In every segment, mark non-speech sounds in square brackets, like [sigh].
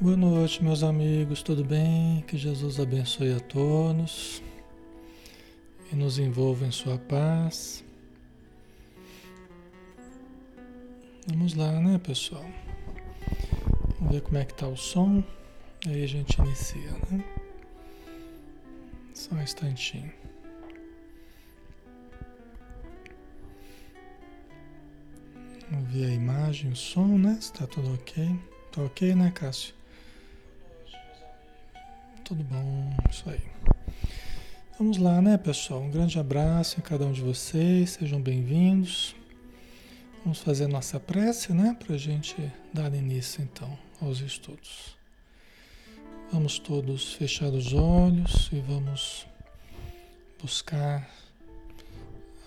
Boa noite, meus amigos, tudo bem? Que Jesus abençoe a todos e nos envolva em sua paz. Vamos lá, né, pessoal? Vamos ver como é que tá o som. Aí a gente inicia, né? Só um instantinho. Ver a imagem, o som, né? Se tá tudo ok. Tá ok, né, Cássio? Tudo bom, isso aí. Vamos lá, né, pessoal? Um grande abraço em cada um de vocês, sejam bem-vindos. Vamos fazer nossa prece, né, para a gente dar início então aos estudos. Vamos todos fechar os olhos e vamos buscar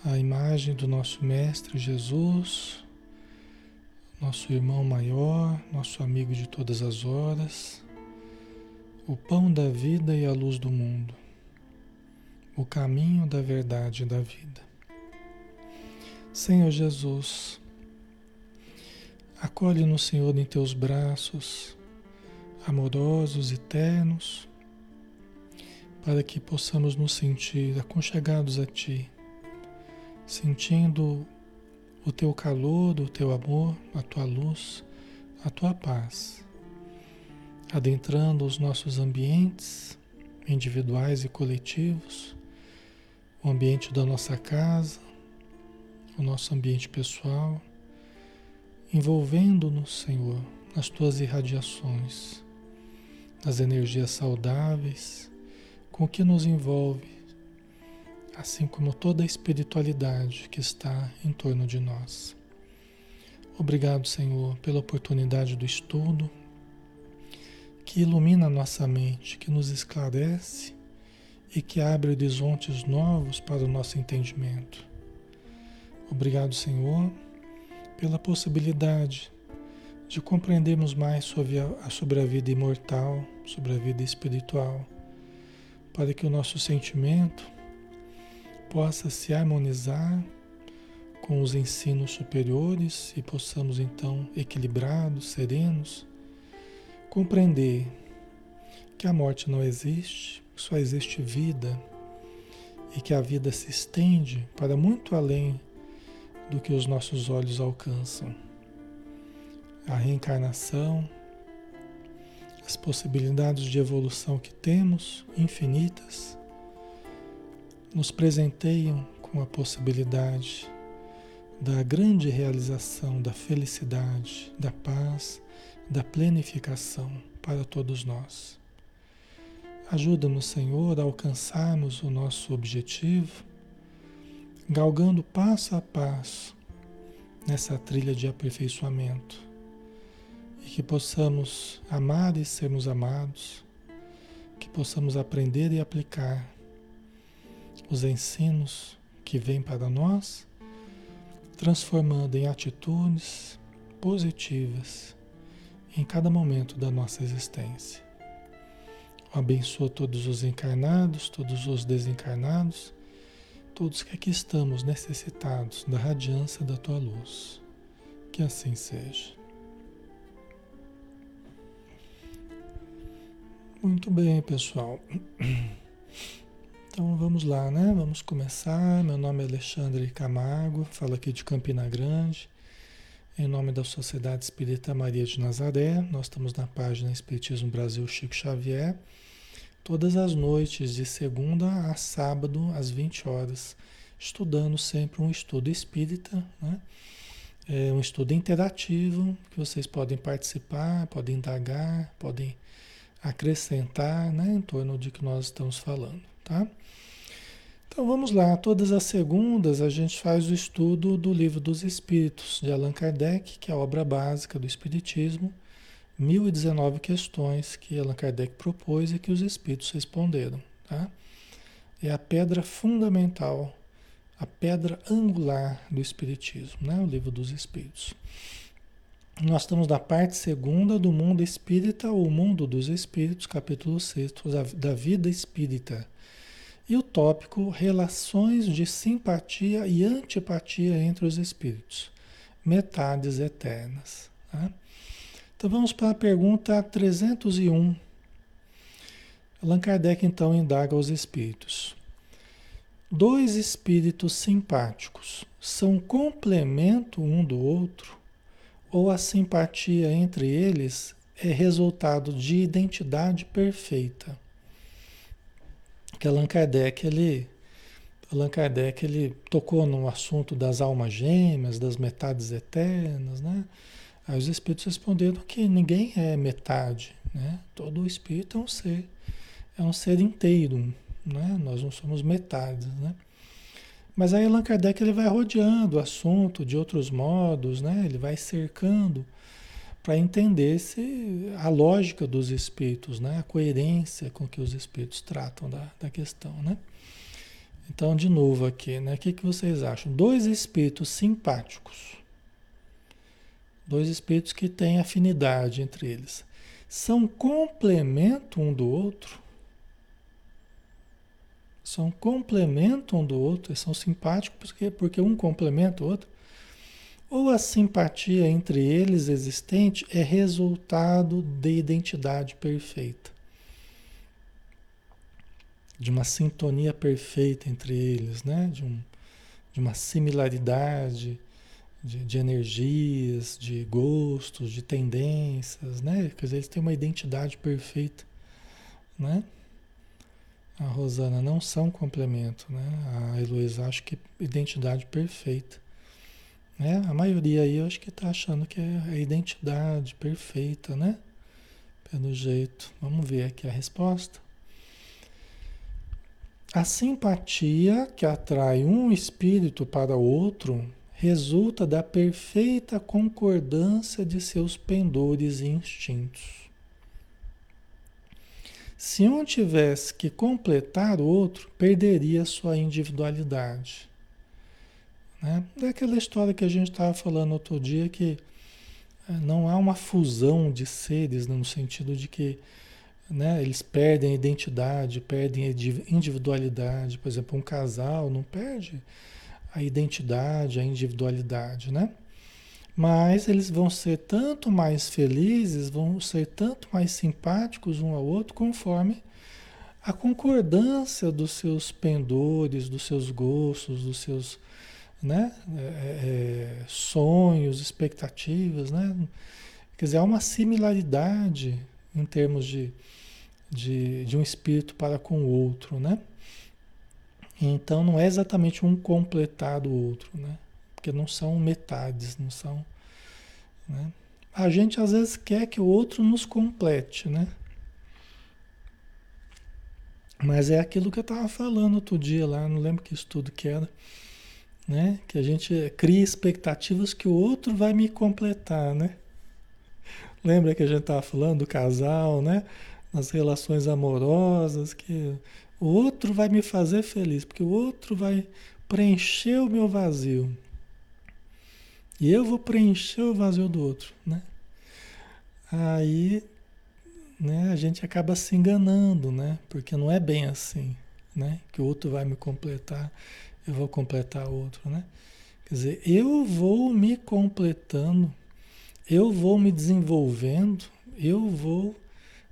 a imagem do nosso Mestre Jesus, nosso irmão maior, nosso amigo de todas as horas o pão da vida e a luz do mundo, o caminho da verdade e da vida. Senhor Jesus, acolhe-nos, Senhor, em teus braços amorosos e ternos, para que possamos nos sentir aconchegados a Ti, sentindo o Teu calor, o Teu amor, a Tua luz, a Tua paz. Adentrando os nossos ambientes individuais e coletivos, o ambiente da nossa casa, o nosso ambiente pessoal, envolvendo-nos, Senhor, nas tuas irradiações, nas energias saudáveis com que nos envolve, assim como toda a espiritualidade que está em torno de nós. Obrigado, Senhor, pela oportunidade do estudo, que ilumina a nossa mente, que nos esclarece e que abre horizontes novos para o nosso entendimento. Obrigado, Senhor, pela possibilidade de compreendermos mais sobre a, sobre a vida imortal, sobre a vida espiritual, para que o nosso sentimento possa se harmonizar com os ensinos superiores e possamos então, equilibrados, serenos, compreender que a morte não existe, só existe vida e que a vida se estende para muito além do que os nossos olhos alcançam. A reencarnação, as possibilidades de evolução que temos, infinitas, nos presenteiam com a possibilidade da grande realização da felicidade, da paz da plenificação para todos nós. Ajuda-nos, Senhor, a alcançarmos o nosso objetivo, galgando passo a passo nessa trilha de aperfeiçoamento e que possamos amar e sermos amados, que possamos aprender e aplicar os ensinos que vêm para nós, transformando em atitudes positivas em cada momento da nossa existência. Abençoa todos os encarnados, todos os desencarnados, todos que aqui estamos necessitados da radiância da tua luz. Que assim seja. Muito bem, pessoal. [clears throat] Então vamos lá, né? Vamos começar. Meu nome é Alexandre Camargo, falo aqui de Campina Grande. Em nome da Sociedade Espírita Maria de Nazaré, nós estamos na página Espiritismo Brasil Chico Xavier, todas as noites, de segunda a sábado, às 20 horas, estudando sempre um estudo espírita, né? É um estudo interativo que vocês podem participar, podem indagar, podem acrescentar né, em torno de que nós estamos falando, tá? Então vamos lá, todas as segundas a gente faz o estudo do Livro dos Espíritos de Allan Kardec, que é a obra básica do Espiritismo, 1019 questões que Allan Kardec propôs e que os Espíritos responderam. Tá? É a pedra fundamental, a pedra angular do Espiritismo, né? o Livro dos Espíritos. Nós estamos na parte segunda do mundo espírita, ou mundo dos espíritos, capítulo 6, da vida espírita. E o tópico Relações de simpatia e antipatia entre os espíritos, metades eternas. Tá? Então vamos para a pergunta 301. Allan Kardec então indaga aos espíritos. Dois espíritos simpáticos são complemento um do outro ou a simpatia entre eles é resultado de identidade perfeita? Que Allan Kardec ele Allan Kardec ele tocou no assunto das almas gêmeas, das metades eternas, né? Aí os espíritos responderam que ninguém é metade, né? Todo espírito é um ser, é um ser inteiro, né? Nós não somos metades, né? Mas aí Allan Kardec ele vai rodeando o assunto de outros modos, né? Ele vai cercando para entender se a lógica dos espíritos, né? A coerência com que os espíritos tratam da, da questão, né? Então, de novo aqui, né? O que, que vocês acham? Dois espíritos simpáticos, dois espíritos que têm afinidade entre eles, são complemento um do outro? São complemento um do outro, são simpáticos porque, porque um complementa o outro? Ou a simpatia entre eles existente é resultado de identidade perfeita? de uma sintonia perfeita entre eles, né? de, um, de uma similaridade de, de, energias, de gostos, de tendências, né? Quer dizer, eles têm uma identidade perfeita, né? A Rosana não são complemento, né? A Heloísa acho que identidade perfeita. Né? A maioria aí eu acho que está achando que é a identidade perfeita, né? Pelo jeito. Vamos ver aqui a resposta. A simpatia que atrai um espírito para outro resulta da perfeita concordância de seus pendores e instintos. Se um tivesse que completar o outro, perderia sua individualidade. Né? É aquela história que a gente estava falando outro dia que eh, não há uma fusão de seres no sentido de que né? Eles perdem a identidade, perdem a individualidade. Por exemplo, um casal não perde a identidade, a individualidade, né? Mas eles vão ser tanto mais felizes, vão ser tanto mais simpáticos um ao outro, conforme a concordância dos seus pendores, dos seus gostos, dos seus né, é, é, sonhos, expectativas, né? Quer dizer, há uma similaridade em termos de, de, de um espírito para com o outro, né? Então não é exatamente um completar o outro, né? Porque não são metades, não são. Né? A gente às vezes quer que o outro nos complete, né? Mas é aquilo que eu estava falando outro dia lá, não lembro que estudo que era, né? Que a gente cria expectativas que o outro vai me completar, né? Lembra que a gente estava falando do casal, né? nas relações amorosas, que o outro vai me fazer feliz, porque o outro vai preencher o meu vazio. E eu vou preencher o vazio do outro, né? Aí, né, a gente acaba se enganando, né? Porque não é bem assim, né? Que o outro vai me completar, eu vou completar outro, né? Quer dizer, eu vou me completando, eu vou me desenvolvendo, eu vou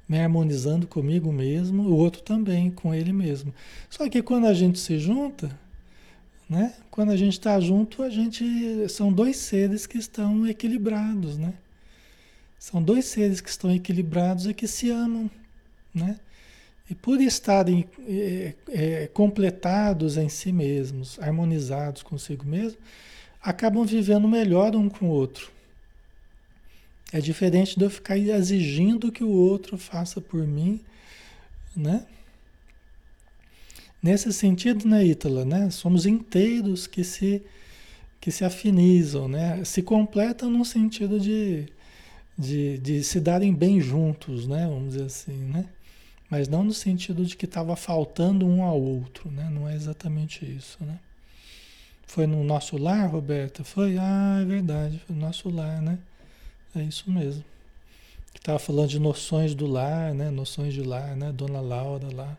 me harmonizando comigo mesmo, o outro também, com ele mesmo. Só que quando a gente se junta, né? Quando a gente está junto, a gente são dois seres que estão equilibrados, né? São dois seres que estão equilibrados e que se amam, né? E por estarem é, é, completados em si mesmos, harmonizados consigo mesmo, acabam vivendo melhor um com o outro. É diferente de eu ficar exigindo que o outro faça por mim, né? Nesse sentido, né, Ítala, né? Somos inteiros que se que se afinizam, né? Se completam no sentido de, de, de se darem bem juntos, né? Vamos dizer assim, né? Mas não no sentido de que estava faltando um ao outro, né? Não é exatamente isso, né? Foi no nosso lar, Roberta? Foi? Ah, é verdade, foi no nosso lar, né? É isso mesmo. Estava falando de noções do lar, né? Noções de lar, né? Dona Laura lá.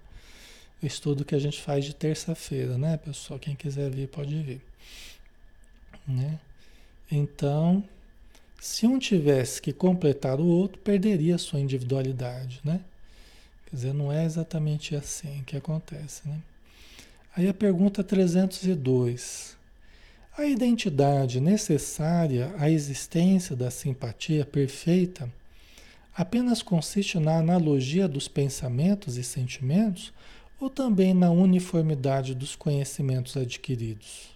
O estudo que a gente faz de terça-feira, né, pessoal? Quem quiser vir pode vir. Né? Então, Se um tivesse que completar o outro, perderia a sua individualidade, né? Quer dizer, não é exatamente assim que acontece, né? Aí a pergunta 302. A identidade necessária à existência da simpatia perfeita apenas consiste na analogia dos pensamentos e sentimentos ou também na uniformidade dos conhecimentos adquiridos?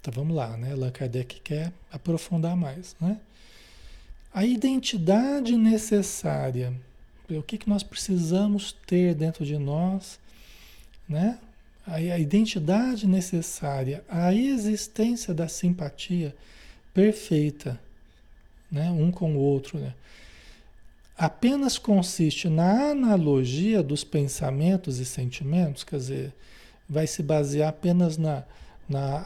Então vamos lá, né? Allan Kardec quer aprofundar mais, né? A identidade necessária, o que, que nós precisamos ter dentro de nós, né? A, a identidade necessária à existência da simpatia perfeita, né? Um com o outro, né? apenas consiste na analogia dos pensamentos e sentimentos, quer dizer, vai se basear apenas na, na,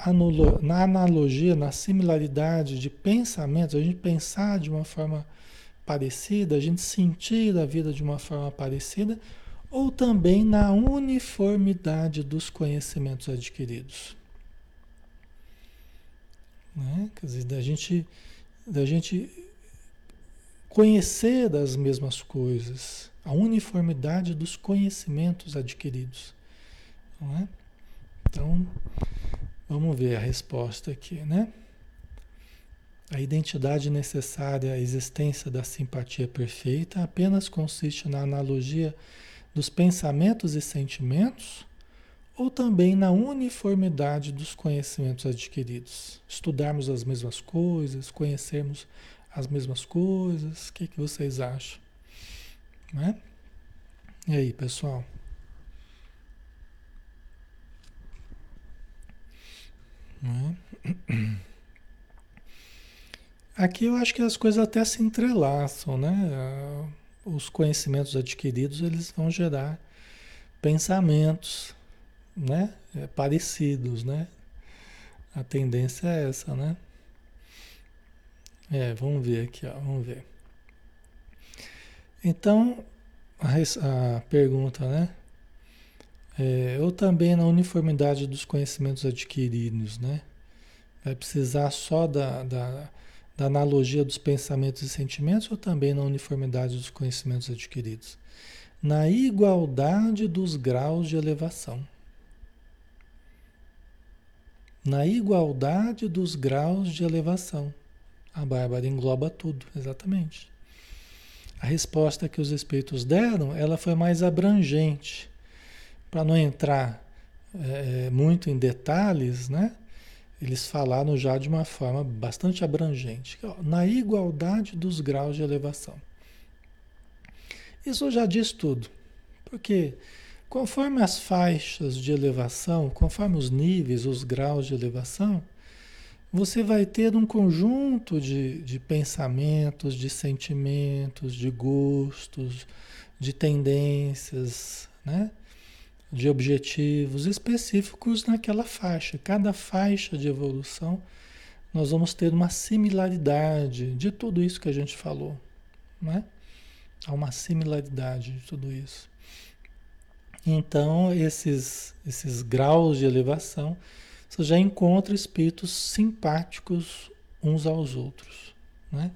na analogia, na similaridade de pensamentos, a gente pensar de uma forma parecida, a gente sentir a vida de uma forma parecida, ou também na uniformidade dos conhecimentos adquiridos. Né? Quer dizer, da gente, da gente conhecer as mesmas coisas, a uniformidade dos conhecimentos adquiridos. Não é? Então, vamos ver a resposta aqui, né? A identidade necessária à existência da simpatia perfeita apenas consiste na analogia dos pensamentos e sentimentos ou também na uniformidade dos conhecimentos adquiridos. Estudarmos as mesmas coisas, conhecermos as mesmas coisas? O que, que vocês acham? Né? E aí, pessoal? Né? [clears throat] Aqui eu acho que as coisas até se entrelaçam, né? Os conhecimentos adquiridos eles vão gerar pensamentos, né? É, parecidos, né? A tendência é essa, né? É, vamos ver aqui, ó, vamos ver. Então, a, a pergunta, né? É, ou também na uniformidade dos conhecimentos adquiridos, né? Vai precisar só da, da, da analogia dos pensamentos e sentimentos ou também na uniformidade dos conhecimentos adquiridos? Na igualdade dos graus de elevação. Na igualdade dos graus de elevação. A Bárbara engloba tudo, exatamente. A resposta que os espíritos deram, ela foi mais abrangente, para não entrar é, muito em detalhes, né? Eles falaram já de uma forma bastante abrangente, na igualdade dos graus de elevação. Isso já diz tudo, porque conforme as faixas de elevação, conforme os níveis, os graus de elevação, você vai ter um conjunto de, de pensamentos, de sentimentos, de gostos, de tendências, né? De objetivos específicos naquela faixa. Cada faixa de evolução, nós vamos ter uma similaridade de tudo isso que a gente falou. Né? Há uma similaridade de tudo isso. Então, esses, esses graus de elevação você já encontra espíritos simpáticos uns aos outros, né?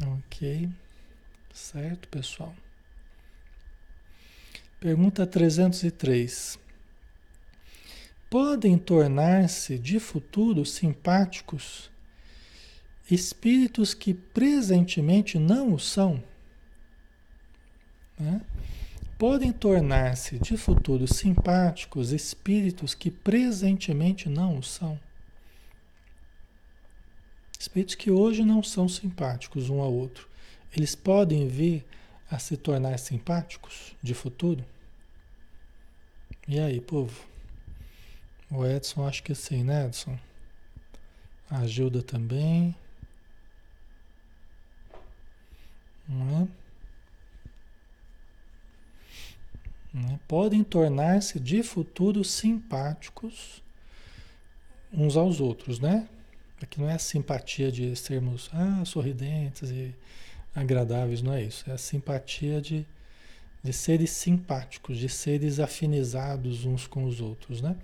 Ok, certo, pessoal? Pergunta 303. Podem tornar-se de futuro simpáticos espíritos que presentemente não o são? Né? podem tornar-se de futuro simpáticos espíritos que presentemente não o são. Espíritos que hoje não são simpáticos um ao outro, eles podem vir a se tornar simpáticos de futuro? E aí, povo? O Edson acho que sim, né, Edson? A Gilda também. Não é? né, podem tornar-se de futuro simpáticos uns aos outros, né? Aqui não é simpatia de sermos ah, sorridentes e agradáveis, não é isso. É a simpatia de, de seres simpáticos, de seres afinizados uns com os outros, né?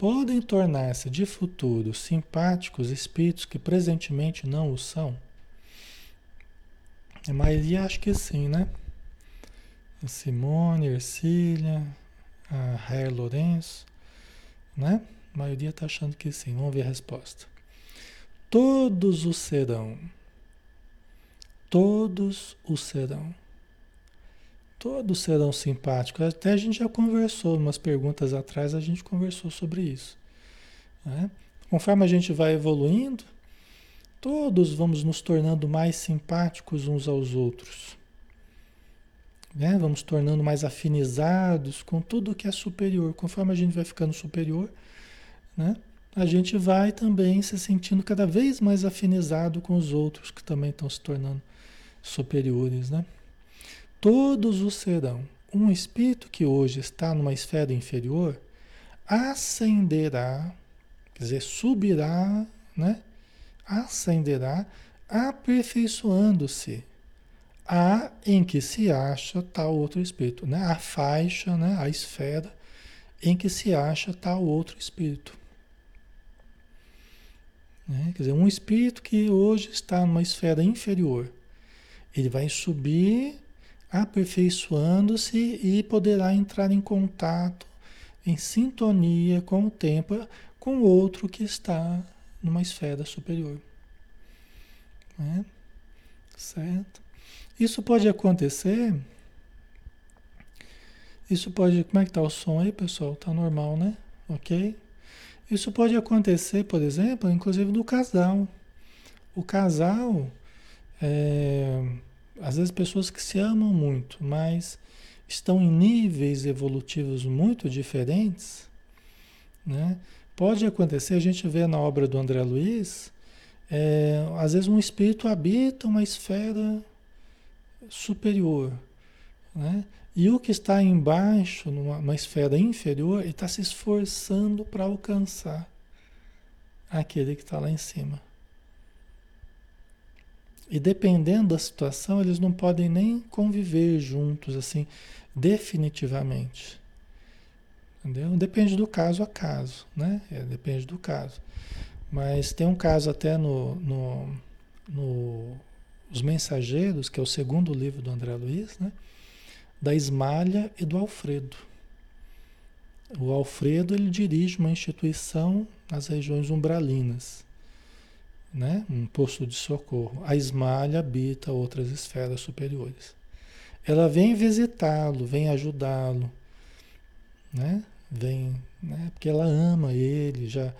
podem tornar-se de futuro simpáticos espíritos que presentemente não o são? A maioria acho que sim, né? A Simone, Ercília, a Rair Lourenço, né? A maioria está achando que sim. Vamos ver a resposta. Todos o serão. Todos o serão. Todos serão simpáticos. Até a gente já conversou, umas perguntas atrás, a gente conversou sobre isso. Né? Conforme a gente vai evoluindo, todos vamos nos tornando mais simpáticos uns aos outros. Né? Vamos tornando mais afinizados com tudo que é superior. Conforme a gente vai ficando superior, né? a gente vai também se sentindo cada vez mais afinizado com os outros que também estão se tornando superiores. Né? Todos o serão. Um espírito que hoje está numa esfera inferior ascenderá, quer dizer, subirá, né? Ascenderá, aperfeiçoando-se a em que se acha tal outro espírito, né? A faixa, né? A esfera em que se acha tal outro espírito. Né? Quer dizer, um espírito que hoje está numa esfera inferior, ele vai subir aperfeiçoando-se e poderá entrar em contato, em sintonia com o tempo, com outro que está numa esfera superior. Né? Certo? Isso pode acontecer. Isso pode. Como é que tá o som aí, pessoal? Tá normal, né? Ok? Isso pode acontecer, por exemplo, inclusive do casal. O casal. É, às vezes pessoas que se amam muito, mas estão em níveis evolutivos muito diferentes, né? Pode acontecer, a gente vê na obra do André Luiz, é, às vezes um espírito habita uma esfera superior, né? E o que está embaixo, numa, numa esfera inferior, ele está se esforçando para alcançar aquele que está lá em cima. E dependendo da situação, eles não podem nem conviver juntos, assim, definitivamente. Entendeu? Depende do caso a caso, né? É, depende do caso. Mas tem um caso até no, no, no Os Mensageiros, que é o segundo livro do André Luiz, né? Da Esmalha e do Alfredo. O Alfredo ele dirige uma instituição nas regiões umbralinas né? um posto de socorro. A esmalha habita outras esferas superiores. Ela vem visitá-lo, vem ajudá-lo, né? Vem, né? Porque ela ama ele, já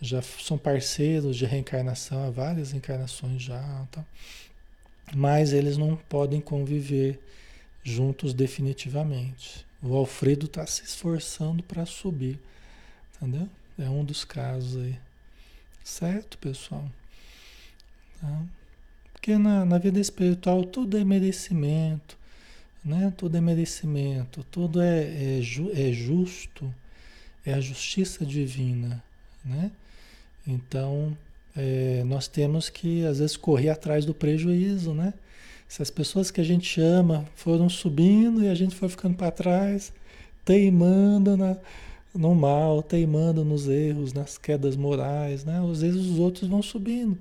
já são parceiros de reencarnação há várias encarnações já, tá? Mas eles não podem conviver juntos definitivamente. O Alfredo está se esforçando para subir, entendeu? É um dos casos aí. Certo, pessoal? Tá? Porque na, na vida espiritual tudo é merecimento, né? tudo é merecimento, tudo é, é, ju, é justo, é a justiça divina. Né? Então, é, nós temos que, às vezes, correr atrás do prejuízo, né? Se as pessoas que a gente ama foram subindo e a gente foi ficando para trás, teimando na, no mal, teimando nos erros, nas quedas morais, né? Às vezes os outros vão subindo.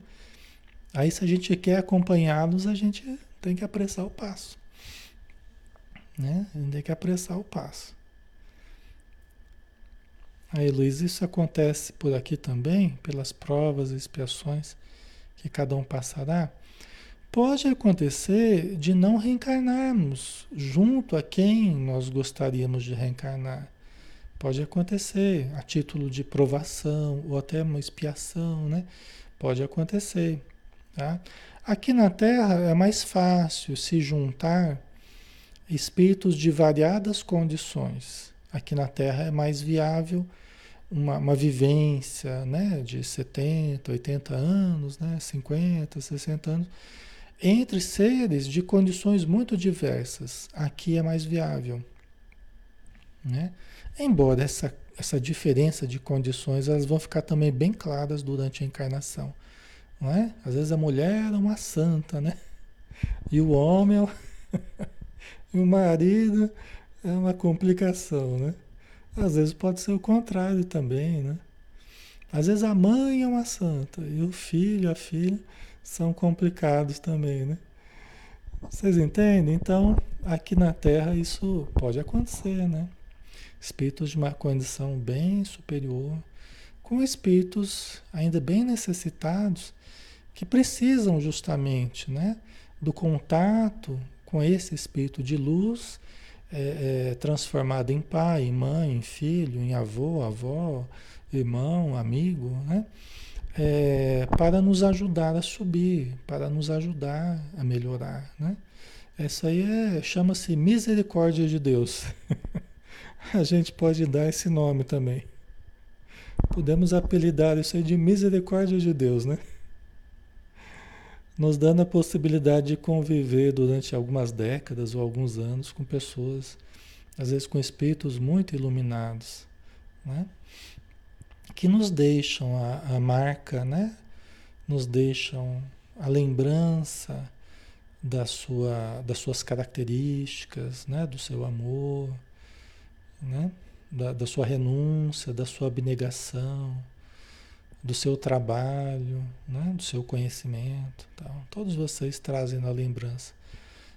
Aí, se a gente quer acompanhá-los, a gente tem que apressar o passo. Né? A gente tem que apressar o passo. Aí, Luiz, isso acontece por aqui também, pelas provas e expiações que cada um passará? Pode acontecer de não reencarnarmos junto a quem nós gostaríamos de reencarnar. Pode acontecer a título de provação ou até uma expiação, né? Pode acontecer. Tá? Aqui na Terra é mais fácil se juntar espíritos de variadas condições. Aqui na Terra é mais viável uma, uma vivência né, de 70, 80 anos, né, 50, 60 anos, entre seres de condições muito diversas. Aqui é mais viável. Né? Embora essa, essa diferença de condições elas vão ficar também bem claras durante a encarnação. Não é? Às vezes a mulher é uma santa, né? E o homem é [laughs] e o marido é uma complicação, né? Às vezes pode ser o contrário também, né? Às vezes a mãe é uma santa e o filho, a filha são complicados também, né? Vocês entendem? Então, aqui na Terra isso pode acontecer, né? Espíritos de uma condição bem superior, com espíritos ainda bem necessitados, que precisam justamente, né? Do contato com esse espírito de luz, é, é, transformado em pai, em mãe, em filho, em avô, avó, irmão, amigo, né? É, para nos ajudar a subir, para nos ajudar a melhorar, né? Essa aí é, chama-se misericórdia de Deus. [laughs] a gente pode dar esse nome também. Podemos apelidar isso aí de misericórdia de Deus, né? Nos dando a possibilidade de conviver durante algumas décadas ou alguns anos com pessoas, às vezes com espíritos muito iluminados, né? que nos deixam a, a marca, né? Nos deixam a lembrança da sua, das suas características, né? Do seu amor, né? Da, da sua renúncia, da sua abnegação, do seu trabalho, né? do seu conhecimento. Tal. Todos vocês trazem na lembrança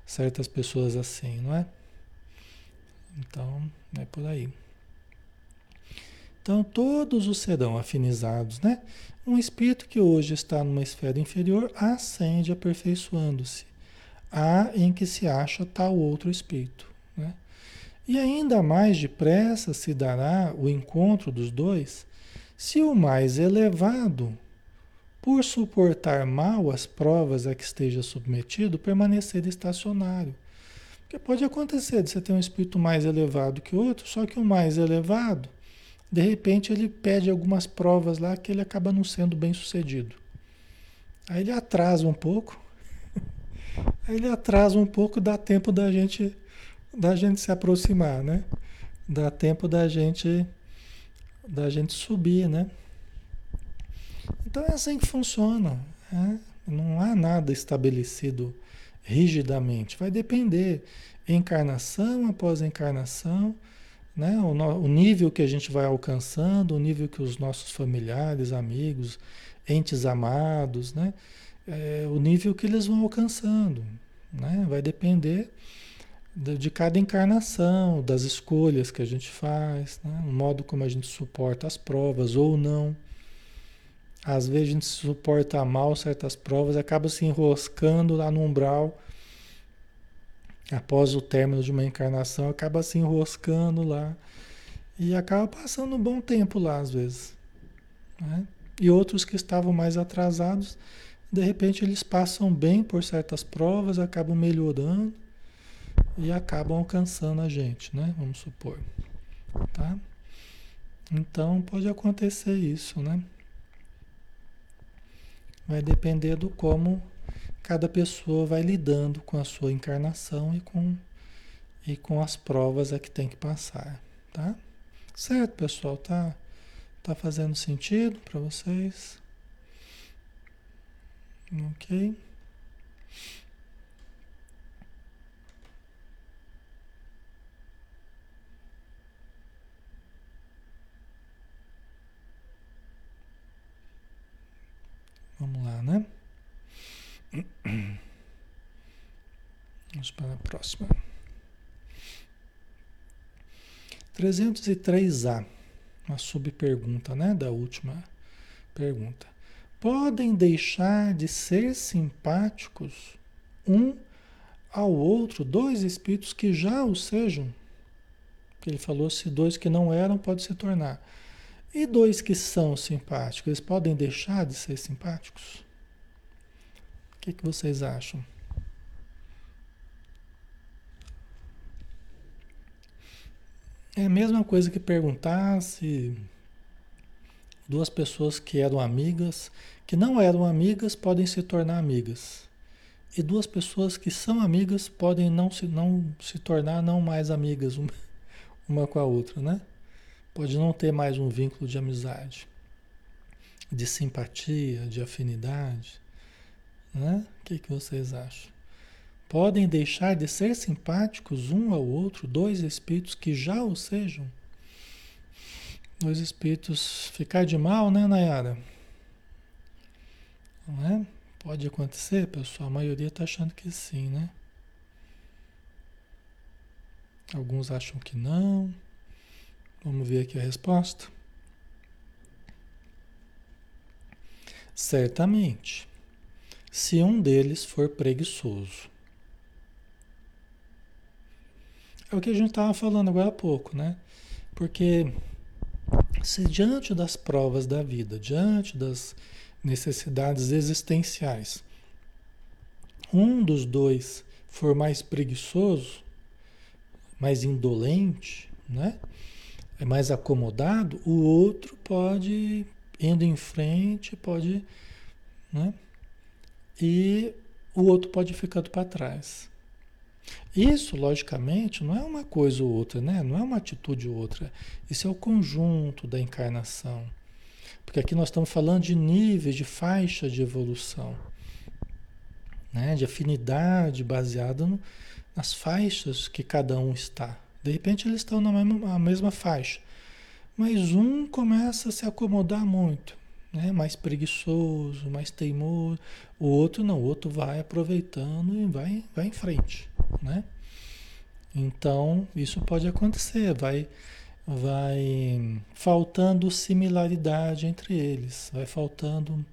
certas pessoas assim, não é? Então, é por aí. Então, todos os serão afinizados, né? Um espírito que hoje está numa esfera inferior ascende aperfeiçoando-se. Há em que se acha tal outro espírito, né? E ainda mais depressa se dará o encontro dos dois, se o mais elevado, por suportar mal as provas a que esteja submetido, permanecer estacionário. Porque pode acontecer de você ter um espírito mais elevado que outro, só que o mais elevado de repente ele pede algumas provas lá que ele acaba não sendo bem sucedido. Aí ele atrasa um pouco. [laughs] Aí ele atrasa um pouco, dá tempo da gente da gente se aproximar, né? Dá tempo da gente da gente subir, né? Então é assim que funciona. Né? Não há nada estabelecido rigidamente. Vai depender encarnação após encarnação né? O, no, o nível que a gente vai alcançando, o nível que os nossos familiares, amigos, entes amados, né? É, o nível que eles vão alcançando. Né? Vai depender de, cada encarnação, das escolhas que a gente faz, né? o modo como a gente suporta as provas ou não. Às vezes a gente suporta mal certas provas, acaba se enroscando lá no umbral após o término de uma encarnação, acaba se enroscando lá e acaba passando um bom tempo lá, às vezes. Né? E outros que estavam mais atrasados, de repente eles passam bem por certas provas, acabam melhorando e acabam alcançando a gente, né? Vamos supor. Tá? Então pode acontecer isso, né? Vai depender do como cada pessoa vai lidando com a sua encarnação e com, e com as provas a que tem que passar, tá? Certo, pessoal? Tá, tá fazendo sentido para vocês? Ok? Vamos lá, né? Vamos para a próxima. 303A, uma subpergunta, né, da última pergunta. Podem deixar de ser simpáticos um ao outro dois espíritos que já o sejam? Ele falou se dois que não eram pode se tornar. E dois que são simpáticos, eles podem deixar de ser simpáticos? que, que vocês acham? É a mesma coisa que perguntar se duas pessoas que eram amigas, que não eram amigas, podem se tornar amigas. E duas pessoas que são amigas podem não se, não se tornar não mais amigas uma, [laughs] uma com a outra, né? Pode não ter mais um vínculo de amizade, de simpatia, de afinidade. Né? O que, que vocês acham? Podem deixar de ser simpáticos um ao outro, dois espíritos que já o sejam? Os espíritos ficar de mal, né, Nayara? Não é? Pode acontecer, pessoal. A maioria está achando que sim, né? Alguns acham que não. Vamos ver aqui a resposta. Certamente, se um deles for preguiçoso. É o que a gente estava falando agora há pouco, né? Porque se diante das provas da vida, diante das necessidades existenciais, um dos dois for mais preguiçoso, mais indolente, né? É mais acomodado, o outro pode indo em frente, pode, né? E o outro pode ficando para trás. Isso, logicamente, não é uma coisa ou outra, né? Não é uma atitude ou outra. Isso é o conjunto da encarnação. Porque aqui nós estamos falando de níveis, de faixa de evolução, né? De afinidade baseada no, nas faixas que cada um está. De repente eles estão na mesma, mesma faixa, mas um começa a se acomodar muito, né? mais preguiçoso, mais teimoso. O outro não, o outro vai aproveitando e vai, vai em frente. Né? Então, isso pode acontecer, vai, vai faltando similaridade entre eles, vai faltando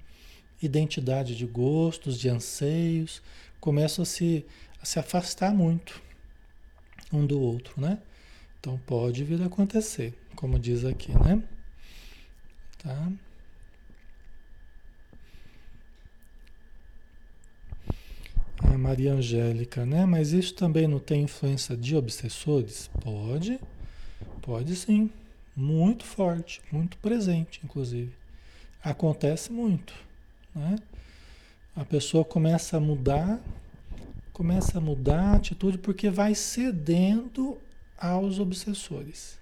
identidade de gostos, de anseios, começam a se, a se afastar muito um do outro, né? Então pode vir a acontecer como diz aqui, né? Tá? A Maria Angélica, né? Mas isso também não tem influência de obsessores? Pode, pode sim. Muito forte, muito presente, inclusive. Acontece muito, né? A pessoa começa a mudar, começa a mudar a atitude porque vai cedendo aos obsessores.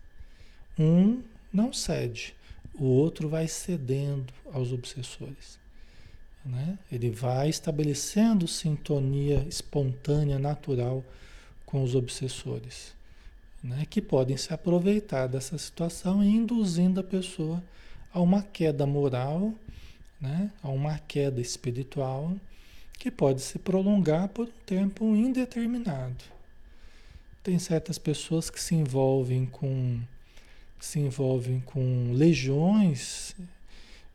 Um não cede, o outro vai cedendo aos obsessores. Né? Ele vai estabelecendo sintonia espontânea, natural com os obsessores, né? que podem se aproveitar dessa situação e induzindo a pessoa a uma queda moral, né? a uma queda espiritual, que pode se prolongar por um tempo indeterminado. Tem certas pessoas que se envolvem com se envolvem com legiões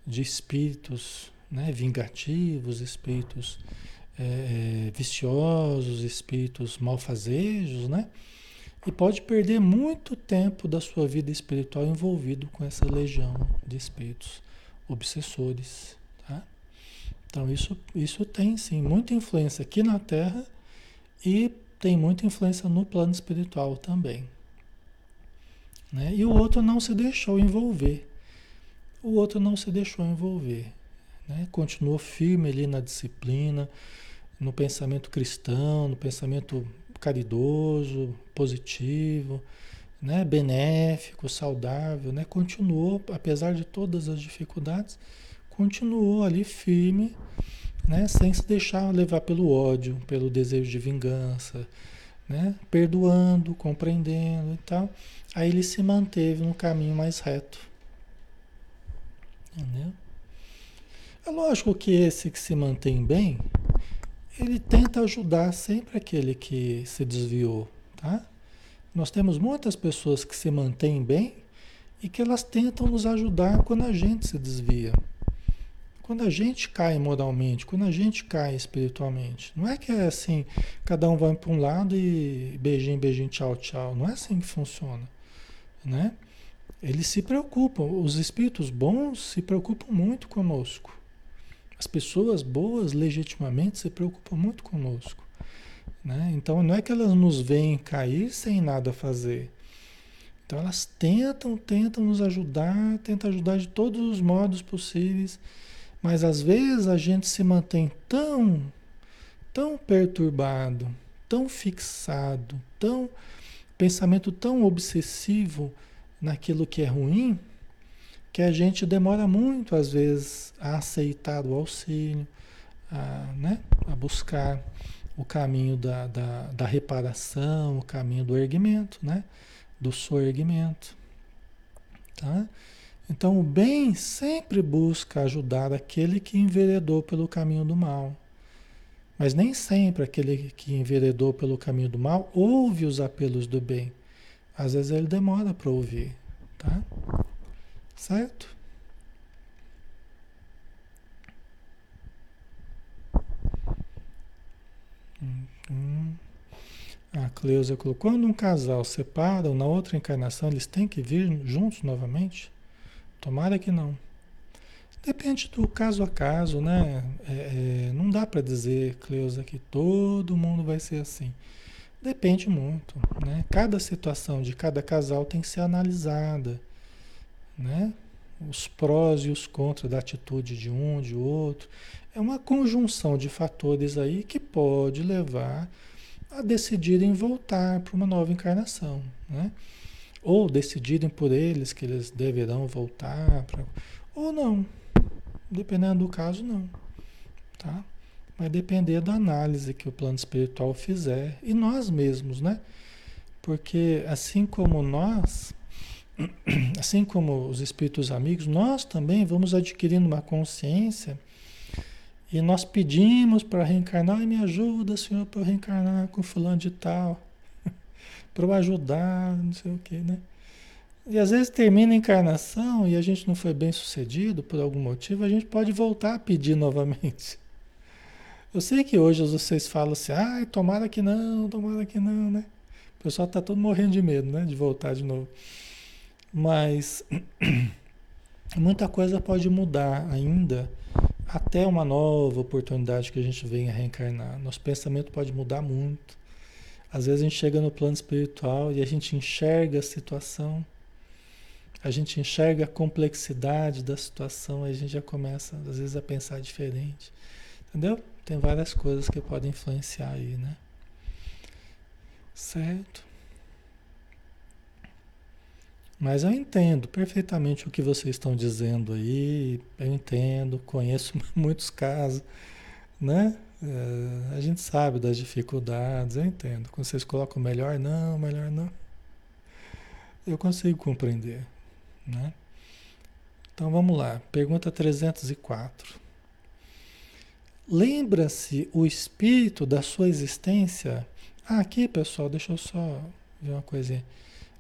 de espíritos né, vingativos, espíritos é, viciosos, espíritos malfazejos, né? E pode perder muito tempo da sua vida espiritual envolvido com essa legião de espíritos obsessores? Então isso, isso tem sim muita influência aqui na Terra e tem muita influência no plano espiritual também, né? E o outro não se deixou envolver. O outro não se deixou envolver. Né? Continuou firme ali na disciplina, no pensamento cristão, no pensamento caridoso, positivo, né? benéfico, saudável. Né? Continuou, apesar de todas as dificuldades, continuou ali firme, né? sem se deixar levar pelo ódio, pelo desejo de vingança, né? perdoando, compreendendo e tal. Aí ele se manteve no caminho mais reto. Entendeu? É lógico que esse que se mantém bem, ele tenta ajudar sempre aquele que se desviou, tá? Nós temos muitas pessoas que se mantêm bem e que elas tentam nos ajudar quando a gente se desvia. Quando a gente cai moralmente, quando a gente cai espiritualmente. Não é que é assim, cada um vai para um lado e beijinho, beijinho, tchau, tchau. Não é assim que funciona né? Eles se preocupam, os espíritos bons se preocupam muito conosco. As pessoas boas, legitimamente, se preocupam muito conosco. Né? Então, não é que elas nos veem cair sem nada fazer. Então, elas tentam, tentam nos ajudar, tentam ajudar de todos os modos possíveis, mas às vezes a gente se mantém tão, tão perturbado, tão fixado, tão pensamento tão obsessivo naquilo que é ruim, que a gente demora muito, às vezes, a aceitar o auxílio, a, né, a buscar o caminho da, da, da reparação, o caminho do erguimento, né, do soerguimento. Tá? Então, o bem sempre busca ajudar aquele que enveredou pelo caminho do mal. Mas nem sempre aquele que enveredou pelo caminho do mal ouve os apelos do bem. Às vezes ele demora para ouvir, tá? Certo? Hum. A Cleusa colocou, quando um casal separa, na outra encarnação eles têm que vir juntos novamente? Tomara que não. Depende do caso a caso, né? É, é, não dá para dizer, Cleusa, que todo mundo vai ser assim. Depende muito, né? Cada situação de cada casal tem que ser analisada, né? Os prós e os contras da atitude de um, de outro. É uma conjunção de fatores aí que pode levar a decidirem voltar para uma nova encarnação, né? Ou decidirem por eles que eles deverão voltar, pra... ou não, Dependendo do caso, não. Tá? Vai depender da análise que o plano espiritual fizer. E nós mesmos, né? Porque assim como nós, [clears throat] assim como os espíritos amigos, nós também vamos adquirindo uma consciência e nós pedimos para reencarnar, e me ajuda, Senhor, para reencarnar com fulano de tal, para eu ajudar, não sei o que, né? E às vezes termina a encarnação e a gente não foi bem sucedido por algum motivo, a gente pode voltar a pedir [laughs] novamente. Eu sei que hoje vocês falam assim, ah, tomara que não, tomara que não, né? O pessoal está todo morrendo de medo, né? De voltar de novo. Mas [clears throat] muita coisa pode mudar ainda até uma nova oportunidade que a gente venha reencarnar. Nosso pensamento pode mudar muito. Às vezes a gente chega no plano espiritual e a gente enxerga a situação a gente enxerga a complexidade da situação, aí a gente já começa, às vezes, a pensar diferente. Entendeu? Tem várias coisas que podem influenciar aí, né? Certo? Mas eu entendo perfeitamente o que vocês estão dizendo aí, eu entendo, conheço [laughs] muitos casos, né? É, a gente sabe das dificuldades, eu entendo. Quando vocês colocam melhor não, melhor não, eu consigo compreender. Né? Então vamos lá, pergunta 304. Lembra-se o espírito da sua existência? Ah, aqui pessoal, deixa eu só ver uma coisinha.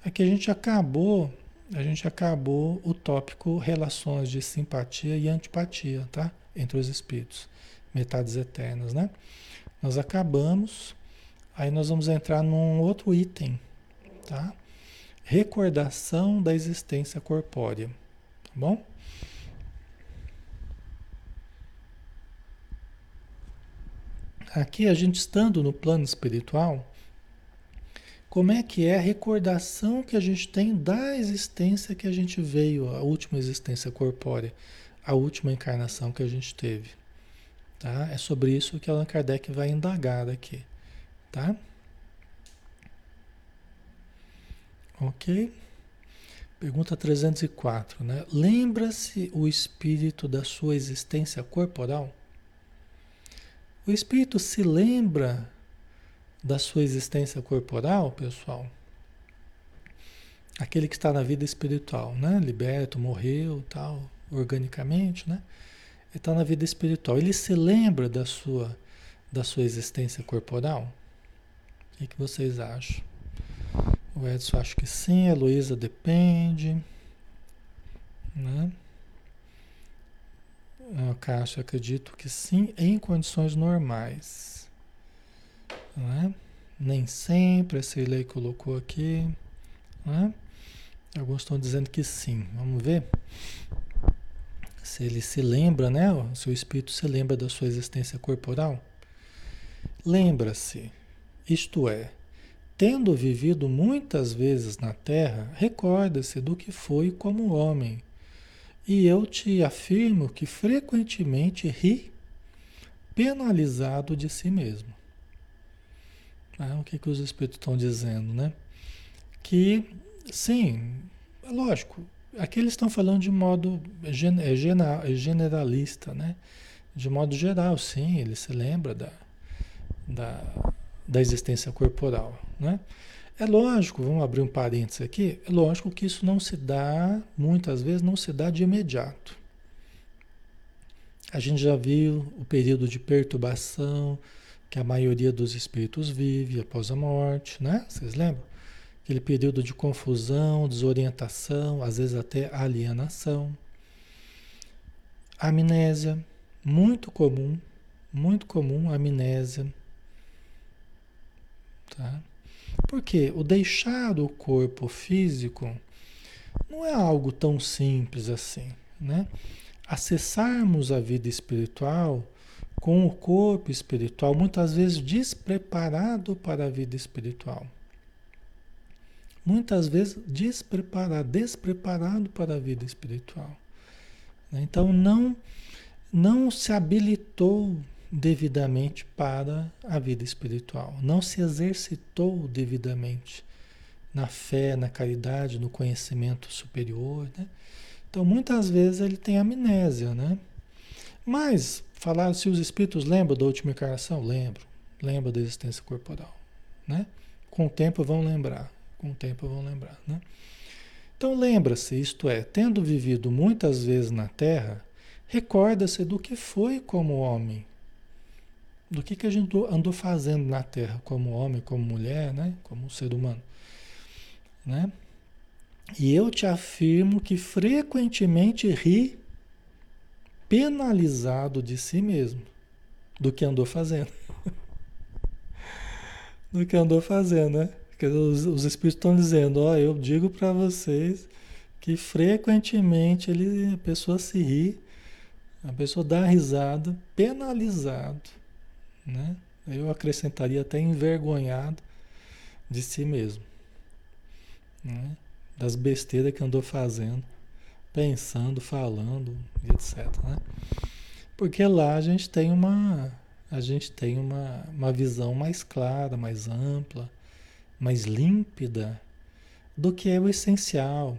Aqui a gente acabou, a gente acabou o tópico relações de simpatia e antipatia, tá? Entre os espíritos, metades eternas, né? Nós acabamos, aí nós vamos entrar num outro item, tá? recordação da existência corpórea. Tá bom? Aqui a gente estando no plano espiritual, como é que é a recordação que a gente tem da existência que a gente veio, a última existência corpórea, a última encarnação que a gente teve. Tá? É sobre isso que Allan Kardec vai indagar aqui. Tá? Ok? Pergunta 304, né? Lembra-se o espírito da sua existência corporal? O espírito se lembra da sua existência corporal, pessoal? Aquele que está na vida espiritual, né? Liberto, morreu, tal, organicamente, né? Ele está na vida espiritual. Ele se lembra da sua, da sua existência corporal? O que, vocês acham? O Edson acho que sim, a Luísa depende. Né? A Caixa acredito que sim, em condições normais. Né? Nem sempre, a Cirlei colocou aqui. Né? Alguns estão dizendo que sim. Vamos ver se ele se lembra, né? O espírito se lembra da sua existência corporal. Lembra-se, isto é, Tendo vivido muitas vezes na terra, recorda-se do que foi como homem. E eu te afirmo que frequentemente ri penalizado de si mesmo. Ah, o que, que os espíritos estão dizendo, né? Que, sim, é lógico, aqui eles estão falando de modo é generalista, né? De modo geral, sim, ele se lembra da, da, da existência corporal. Né? É lógico, vamos abrir um parênteses aqui, é lógico que isso não se dá, muitas vezes não se dá de imediato. A gente já viu o período de perturbação que a maioria dos espíritos vive após a morte, né? Vocês lembram? Aquele período de confusão, desorientação, às vezes até alienação. Amnésia, muito comum, muito comum amnésia. Tá? Porque o deixar o corpo físico não é algo tão simples assim, né? Acessarmos a vida espiritual com o corpo espiritual, muitas vezes despreparado para a vida espiritual. Muitas vezes despreparado, despreparado para a vida espiritual. Então não não se habilitou devidamente para a vida espiritual, não se exercitou devidamente na fé, na caridade, no conhecimento superior, né? Então muitas vezes ele tem amnésia, né? Mas falar se os espíritos lembram da última encarnação, lembram, lembram da existência corporal, né? Com o tempo vão lembrar, com o tempo vão lembrar, né? Então lembra-se, isto é, tendo vivido muitas vezes na Terra, recorda-se do que foi como homem, do que, que a gente andou fazendo na Terra como homem, como mulher, né? como ser humano. Né? E eu te afirmo que frequentemente ri penalizado de si mesmo do que andou fazendo. [laughs] do que andou fazendo, né? Os, os espíritos estão dizendo, ó, eu digo para vocês que frequentemente ele, a pessoa se ri, a pessoa dá risada, penalizado, né? Eu acrescentaria até envergonhado de si mesmo, né? Das besteiras que andou fazendo, pensando, falando, etc, né? Porque lá a gente tem uma a gente tem uma, uma visão mais clara, mais ampla, mais límpida do que é o essencial,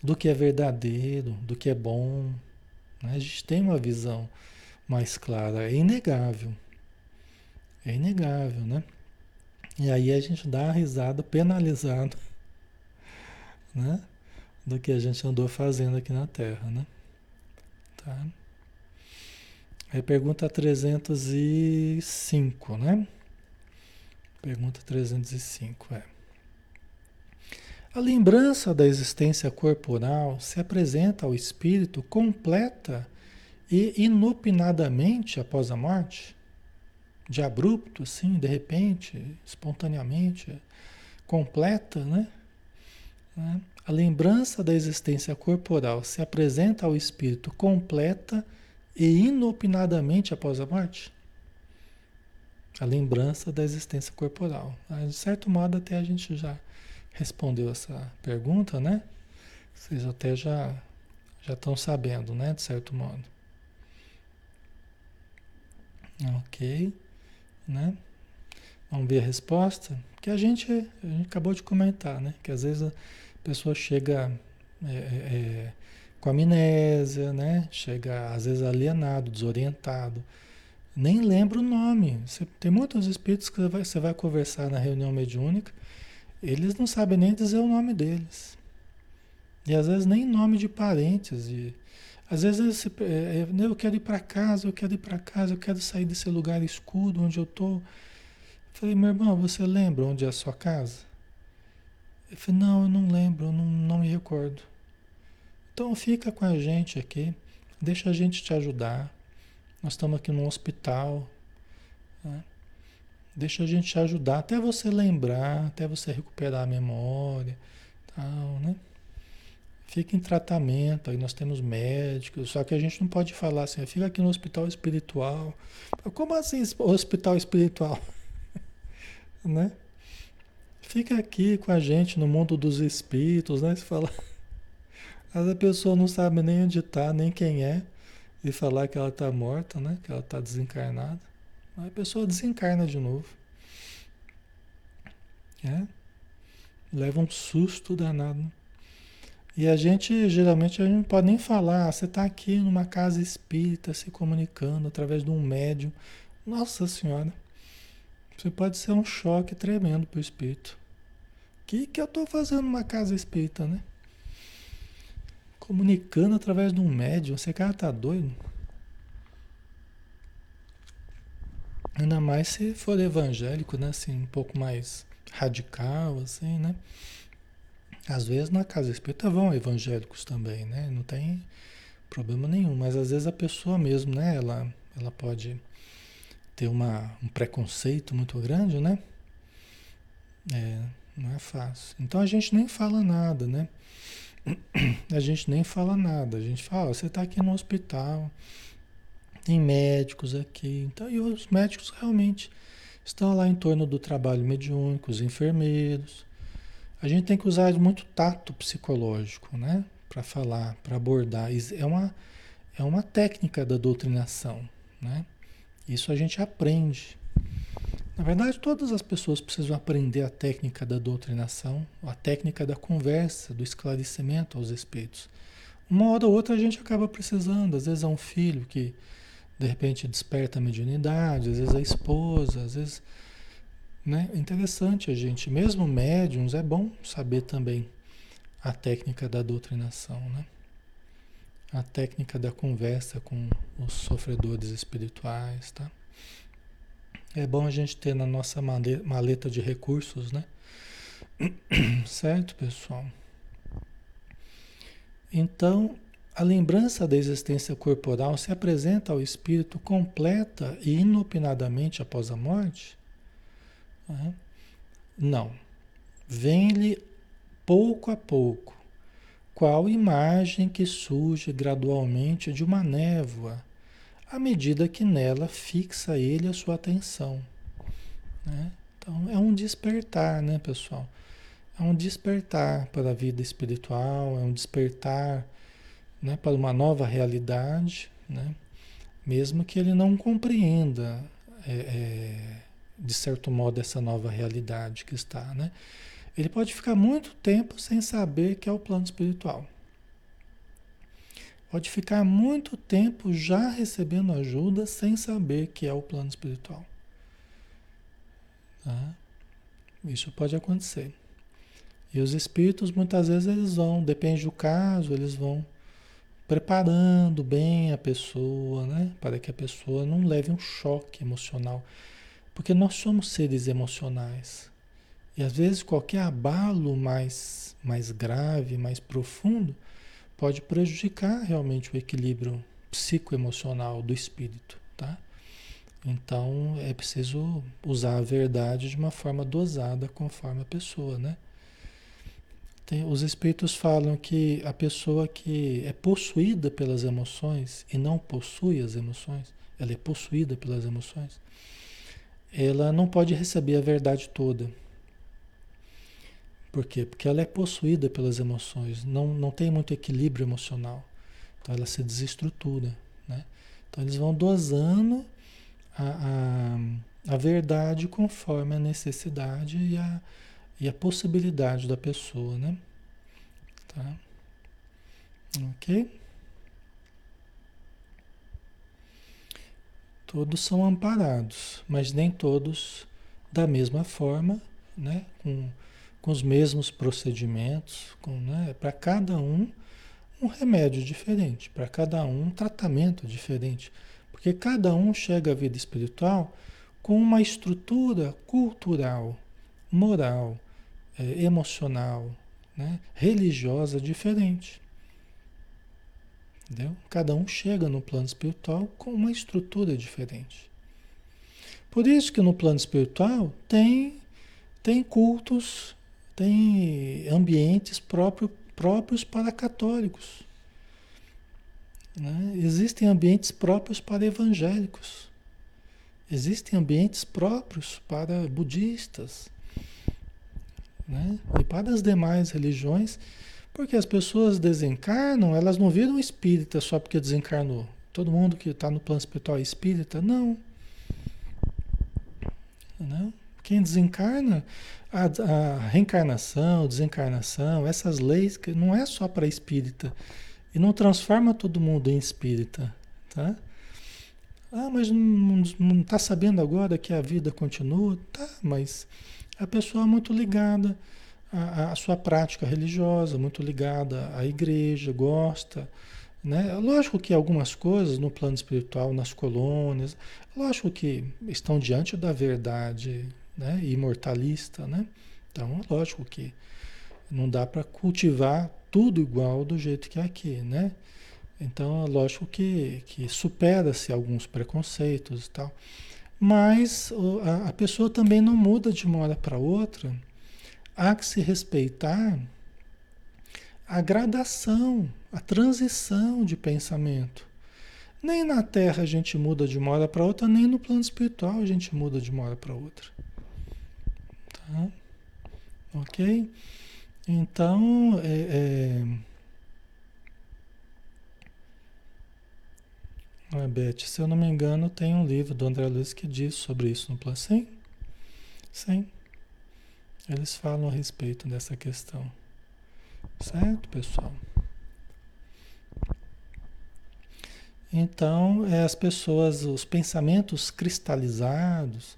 do que é verdadeiro, do que é bom. Né? A gente tem uma visão mais clara, é inegável. É inegável, né? E aí a gente dá a risada penalizado, [laughs] né? Do que a gente andou fazendo aqui na Terra, né? Tá? Aí pergunta 305, né? Pergunta 305 é. A lembrança da existência corporal se apresenta ao espírito completa e inopinadamente após a morte? De abrupto, assim, de repente, espontaneamente, completa, né? né? A lembrança da existência corporal se apresenta ao espírito completa e inopinadamente após a morte? A lembrança da existência corporal. De certo modo, até a gente já respondeu essa pergunta, né? Vocês até já já estão sabendo, né? De certo modo. Ok, né? Vamos ver a resposta. Que a gente, a gente acabou de comentar, né? Que às vezes a pessoa chega é, é, é com amnésia, né? Chega às vezes alienado, desorientado nem lembra o nome. Você, tem muitos espíritos que você vai, você vai conversar na reunião mediúnica, eles não sabem nem dizer o nome deles. E às vezes nem nome de parentes. E, às vezes é, é, eu quero ir para casa, eu quero ir para casa, eu quero sair desse lugar escuro onde eu estou. Falei, meu irmão, você lembra onde é a sua casa? Ele falou, não, eu não lembro, eu não, não me recordo. Então fica com a gente aqui, deixa a gente te ajudar. Nós estamos aqui no hospital. Né? Deixa a gente te ajudar até você lembrar, até você recuperar a memória, tal, né? Fica em tratamento, aí nós temos médicos, só que a gente não pode falar assim, fica aqui no hospital espiritual. Como assim hospital espiritual? [laughs] né? Fica aqui com a gente no mundo dos espíritos, né? Você fala. [laughs] a pessoa não sabe nem onde está, nem quem é e falar que ela está morta, né? Que ela está desencarnada. Aí a pessoa desencarna de novo. É? Leva um susto danado. E a gente, geralmente, a gente não pode nem falar. Ah, você está aqui numa casa espírita se comunicando através de um médium. Nossa Senhora. Você pode ser um choque tremendo para o espírito. O que, que eu estou fazendo numa casa espírita, né? Comunicando através de um médium. Esse cara tá doido. Ainda mais se for evangélico, né? Assim, um pouco mais radical, assim, né? Às vezes na casa espírita vão evangélicos também, né? Não tem problema nenhum, mas às vezes a pessoa mesmo, né? Ela, ela pode ter uma, um preconceito muito grande, né? É, não é fácil. Então a gente nem fala nada, né? A gente nem fala nada. A gente fala, você está aqui no hospital, tem médicos aqui. Então, e os médicos realmente estão lá em torno do trabalho mediúnico, os enfermeiros. A gente tem que usar muito tato psicológico, né? Para falar, para abordar. É uma, é uma técnica da doutrinação, né? Isso a gente aprende. Na verdade, todas as pessoas precisam aprender a técnica da doutrinação, a técnica da conversa, do esclarecimento aos espíritos. Uma hora ou outra a gente acaba precisando, às vezes é um filho que de repente desperta a mediunidade, às vezes a esposa, às vezes. Né? É interessante a gente, mesmo médiums, é bom saber também a técnica da doutrinação, né? a técnica da conversa com os sofredores espirituais, tá? É bom a gente ter na nossa maleta de recursos, né? [clears throat] Certo, pessoal? Então, a lembrança da existência corporal se apresenta ao espírito completa e inopinadamente após a morte? Não. Vem-lhe pouco a pouco, qual imagem que surge gradualmente de uma névoa, à medida que nela fixa ele a sua atenção. Né? Então é um despertar, né, pessoal? É um despertar para a vida espiritual, é um despertar né, para uma nova realidade, né? mesmo que ele não compreenda, é, é, de certo modo, essa nova realidade que está. Né? Ele pode ficar muito tempo sem saber que é o plano espiritual. Pode ficar muito tempo já recebendo ajuda sem saber que é o plano espiritual. Tá? Isso pode acontecer. E os espíritos muitas vezes eles vão, depende do caso, eles vão preparando bem a pessoa, né? Para que a pessoa não leve um choque emocional. Porque nós somos seres emocionais. E às vezes qualquer abalo mais, mais grave, mais profundo, pode prejudicar realmente o equilíbrio psicoemocional do espírito, tá? Então é preciso usar a verdade de uma forma dosada conforme a pessoa, né? Tem, os espíritos falam que a pessoa que é possuída pelas emoções e não possui as emoções, ela é possuída pelas emoções, ela não pode receber a verdade toda por quê? Porque ela é possuída pelas emoções, não, não tem muito equilíbrio emocional. Então ela se desestrutura. Né? Então eles vão dosando a, a, a verdade conforme a necessidade e a, e a possibilidade da pessoa. Né? Tá? Ok? Todos são amparados, mas nem todos da mesma forma, né? com com os mesmos procedimentos, né, para cada um um remédio diferente, para cada um um tratamento diferente, porque cada um chega à vida espiritual com uma estrutura cultural, moral, é, emocional, né, religiosa diferente. Entendeu? Cada um chega no plano espiritual com uma estrutura diferente. Por isso que no plano espiritual tem, tem cultos tem ambientes próprio, próprios para católicos. Né? Existem ambientes próprios para evangélicos. Existem ambientes próprios para budistas. Né? E para as demais religiões, porque as pessoas desencarnam, elas não viram espírita só porque desencarnou. Todo mundo que está no plano espiritual é espírita? Não. Não. Quem desencarna, a, a reencarnação, desencarnação, essas leis que não é só para espírita e não transforma todo mundo em espírita, tá? Ah, mas não está sabendo agora que a vida continua? Tá, mas a pessoa é muito ligada à, à sua prática religiosa, muito ligada à igreja, gosta. Né? Lógico que algumas coisas no plano espiritual, nas colônias, lógico que estão diante da verdade né? imortalista. Né? Então, lógico que não dá para cultivar tudo igual do jeito que é aqui. Né? Então, é lógico que, que supera-se alguns preconceitos e tal. Mas a, a pessoa também não muda de uma hora para outra. Há que se respeitar a gradação, a transição de pensamento. Nem na Terra a gente muda de uma hora para outra, nem no plano espiritual a gente muda de uma hora para outra. Tá? Ok? Então, é, é Ah, Beth, se eu não me engano, tem um livro do André Luiz que diz sobre isso no plano. Sim, sim. Eles falam a respeito dessa questão. Certo, pessoal? Então, é, as pessoas, os pensamentos cristalizados,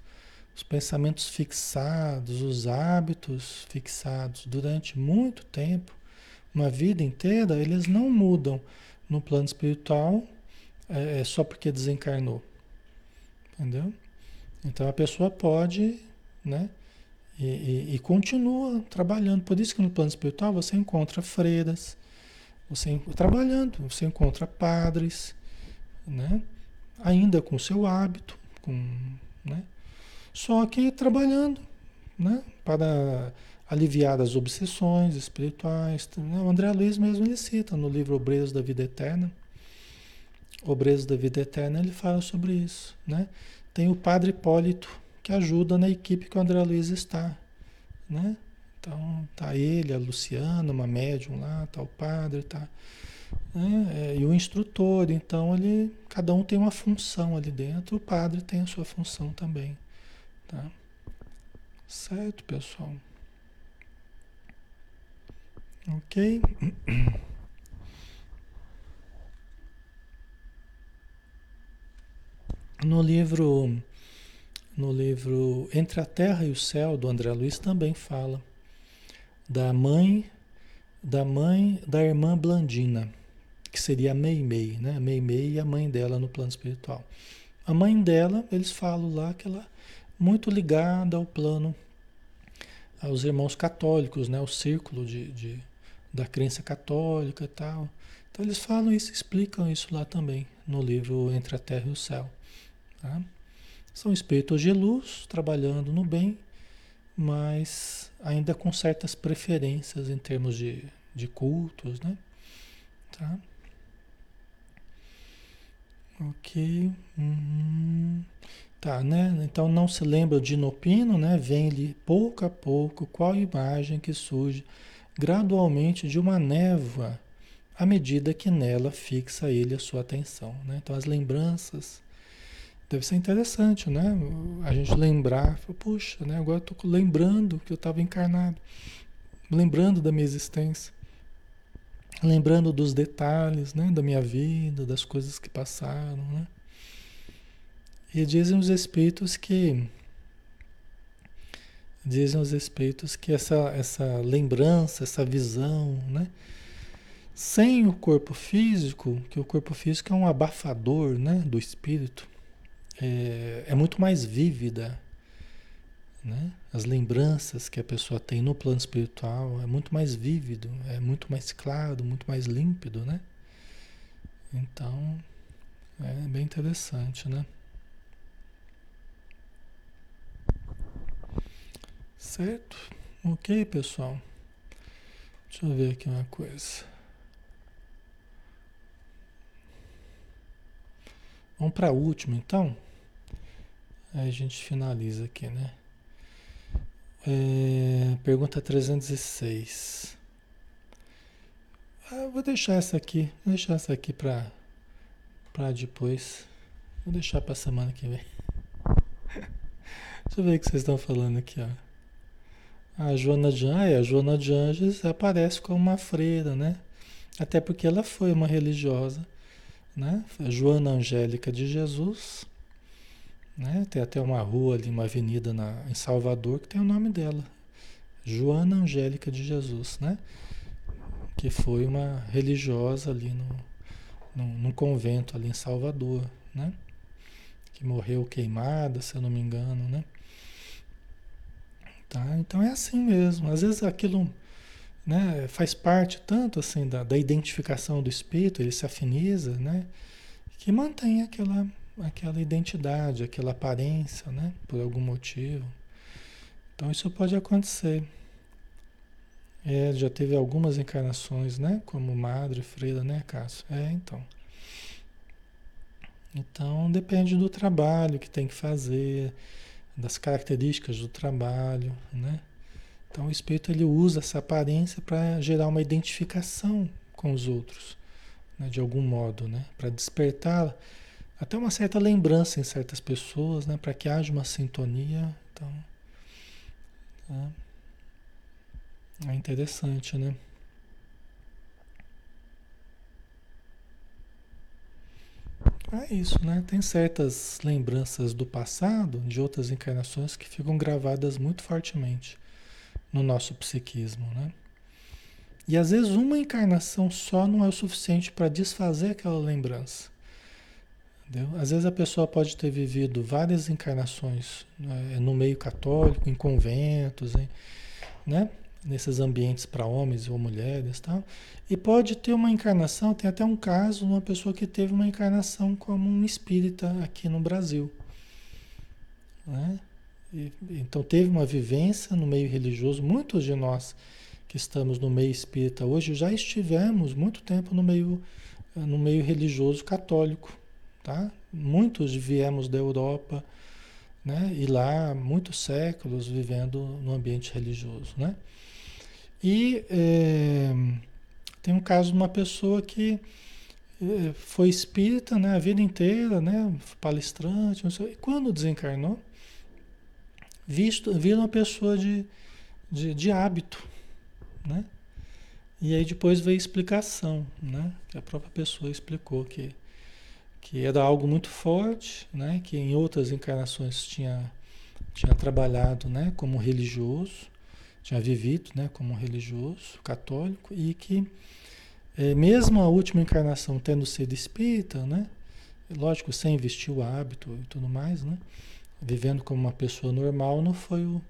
os pensamentos fixados, os hábitos fixados durante muito tempo, uma vida inteira, eles não mudam no plano espiritual é, é só porque desencarnou. Entendeu? Então a pessoa pode, né? E, e, e, continua trabalhando. Por isso que no plano espiritual você encontra freiras, você trabalhando, você encontra padres, né? Ainda com seu hábito, com, né? Só que trabalhando, né? Para aliviar as obsessões espirituais. Né? O André Luiz mesmo ele cita no livro Obreiros da Vida Eterna Obreiros da Vida Eterna, ele fala sobre isso, né? Tem o Padre Hipólito, que ajuda na equipe que o André Luiz está, né? Então, tá ele, a Luciana, uma médium lá, tá o padre, tá... Né? É, e o instrutor, então ele, cada um tem uma função ali dentro, o padre tem a sua função também, tá? Certo, pessoal? Ok? No livro, no livro Entre a Terra e o Céu, do André Luiz, também fala da mãe, da mãe da irmã Blandina, que seria a Meimei, né? Meimei e a mãe dela no plano espiritual. A mãe dela, eles falam lá que ela muito ligada ao plano, aos irmãos católicos, né? O círculo de, de da crença católica e tal. Então eles falam isso, explicam isso lá também, no livro Entre a Terra e o Céu. Tá? São espíritos de luz trabalhando no bem, mas ainda com certas preferências em termos de, de cultos, né? Tá? Ok. Uhum. Tá, né? Então não se lembra de Nopino, né? Vem-lhe pouco a pouco qual imagem que surge gradualmente de uma névoa à medida que nela fixa ele a sua atenção, né? Então as lembranças Deve ser interessante, né? A gente lembrar, puxa, né? Agora tô lembrando que eu estava encarnado, lembrando da minha existência, lembrando dos detalhes, né? Da minha vida, das coisas que passaram, né? E dizem os espíritos que dizem os espíritos que essa essa lembrança, essa visão, né? Sem o corpo físico, que o corpo físico é um abafador, né, do espírito é, é muito mais vívida. Né? As lembranças que a pessoa tem no plano espiritual é muito mais vívido, é muito mais claro, muito mais límpido, né? Então, é bem interessante, né? Certo? Ok, pessoal. Deixa eu ver aqui uma coisa. Vamos para a última, então. Aí a gente finaliza aqui, né? É, pergunta 306. Ah, vou deixar essa aqui, vou deixar essa aqui para para depois. Vou deixar para semana que vem. [laughs] Deixa eu ver o que vocês estão falando aqui, ó. A Joana de Anjos, a Joana de Anjos aparece como uma freira, né? Até porque ela foi uma religiosa né? Joana Angélica de Jesus, né? Tem até uma rua ali, uma avenida na, em Salvador que tem o nome dela, Joana Angélica de Jesus, né? Que foi uma religiosa ali no, no, num convento ali em Salvador, né? Que morreu queimada, se eu não me engano, né? Tá? Então é assim mesmo. Às vezes aquilo né, faz parte tanto assim da, da identificação do espírito, ele se afiniza, né? Que mantém aquela, aquela identidade, aquela aparência, né? Por algum motivo. Então isso pode acontecer. É, já teve algumas encarnações, né? Como madre, freira, né, Cássio? É, então. Então depende do trabalho que tem que fazer, das características do trabalho, né? Então o espírito ele usa essa aparência para gerar uma identificação com os outros, né? de algum modo, né? Para despertar até uma certa lembrança em certas pessoas, né? Para que haja uma sintonia. Então, tá? é interessante, né? É isso, né? Tem certas lembranças do passado, de outras encarnações, que ficam gravadas muito fortemente no nosso psiquismo, né? E às vezes uma encarnação só não é o suficiente para desfazer aquela lembrança. Entendeu? Às vezes a pessoa pode ter vivido várias encarnações né, no meio católico, em conventos, em, né? Nesses ambientes para homens ou mulheres, tal. E pode ter uma encarnação, tem até um caso de uma pessoa que teve uma encarnação como um espírita aqui no Brasil. Né? E, então teve uma vivência no meio religioso. Muitos de nós que estamos no meio espírita hoje já estivemos muito tempo no meio, no meio religioso católico. Tá? Muitos viemos da Europa, né? E lá muitos séculos vivendo no ambiente religioso, né? E é, tem um caso de uma pessoa que é, foi espírita né, a vida inteira, né, palestrante, não sei, e quando desencarnou, visto, vira uma pessoa de, de, de hábito, né? E aí depois veio a explicação, né? Que a própria pessoa explicou que, que era algo muito forte, né? Que em outras encarnações tinha, tinha trabalhado, né? Como religioso, tinha vivido né, como religioso católico e que, é, mesmo a última encarnação tendo sido espírita, né, lógico, sem vestir o hábito e tudo mais, né, vivendo como uma pessoa normal, não foi o,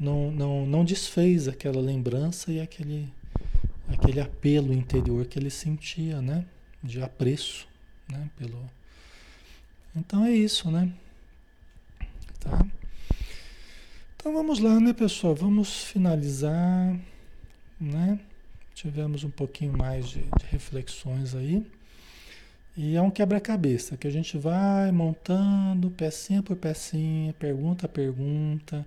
não, não, não desfez aquela lembrança e aquele, aquele apelo interior que ele sentia, né, de apreço, né, pelo. Então é isso, né? Tá? Então vamos lá, né, pessoal? Vamos finalizar, né? Tivemos um pouquinho mais de, de reflexões aí. E é um quebra-cabeça que a gente vai montando pecinha por pecinha, pergunta a pergunta,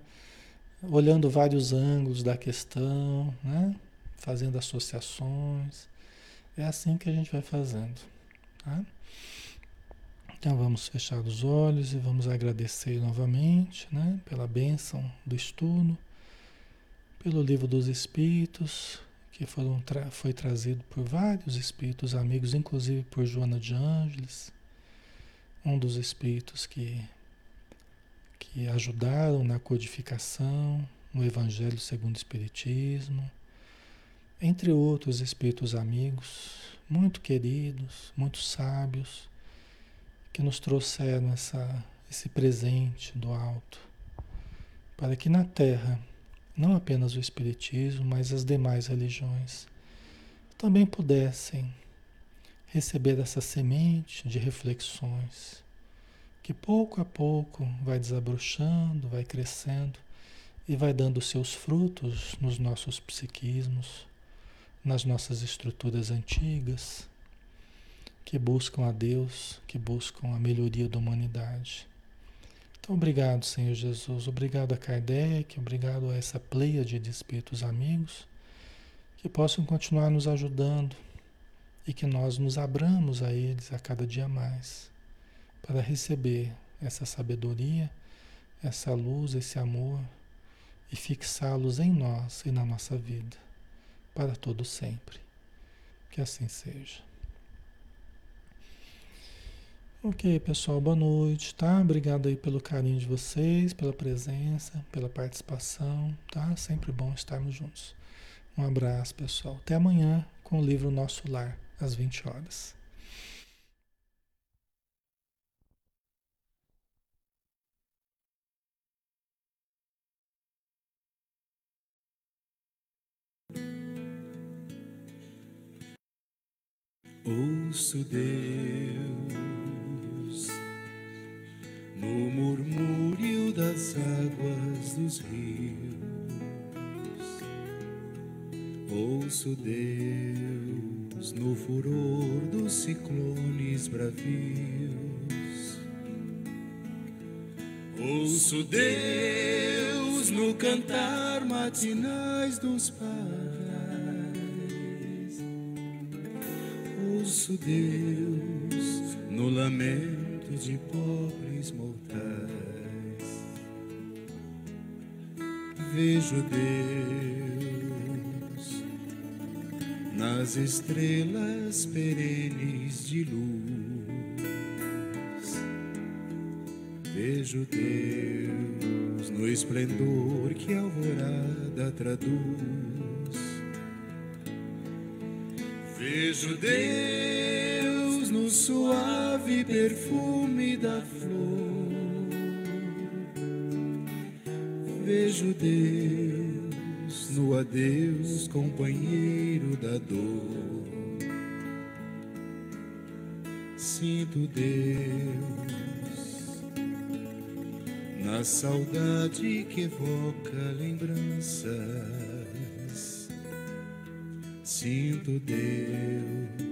olhando vários ângulos da questão, né? Fazendo associações. É assim que a gente vai fazendo, tá? Então vamos fechar os olhos e vamos agradecer novamente né, pela bênção do estudo, pelo livro dos Espíritos, que foram tra foi trazido por vários espíritos amigos, inclusive por Joana de Ângeles, um dos espíritos que, que ajudaram na codificação, no Evangelho segundo o Espiritismo, entre outros espíritos amigos, muito queridos, muito sábios que nos trouxeram essa, esse presente do alto, para que na Terra, não apenas o Espiritismo, mas as demais religiões, também pudessem receber essa semente de reflexões, que pouco a pouco vai desabrochando, vai crescendo e vai dando seus frutos nos nossos psiquismos, nas nossas estruturas antigas que buscam a Deus, que buscam a melhoria da humanidade. Então, obrigado, Senhor Jesus. Obrigado a Kardec, obrigado a essa pleia de espíritos amigos que possam continuar nos ajudando e que nós nos abramos a eles a cada dia mais para receber essa sabedoria, essa luz, esse amor e fixá-los em nós e na nossa vida para todo sempre. Que assim seja. Ok, pessoal, boa noite, tá? Obrigado aí pelo carinho de vocês, pela presença, pela participação, tá? Sempre bom estarmos juntos. Um abraço, pessoal. Até amanhã com o livro Nosso Lar, às 20 horas. Ouço Deus no murmúrio das águas dos rios. Ouço Deus no furor dos ciclones bravios. Ouço Deus no cantar matinais dos pais. Ouço Deus no lamento de pobres mortais. Vejo Deus nas estrelas perenes de luz. Vejo Deus no esplendor que a alvorada traduz. Vejo Deus no suave perfume da flor. Vejo Deus no adeus, companheiro da dor. Sinto Deus na saudade que evoca lembranças. Sinto Deus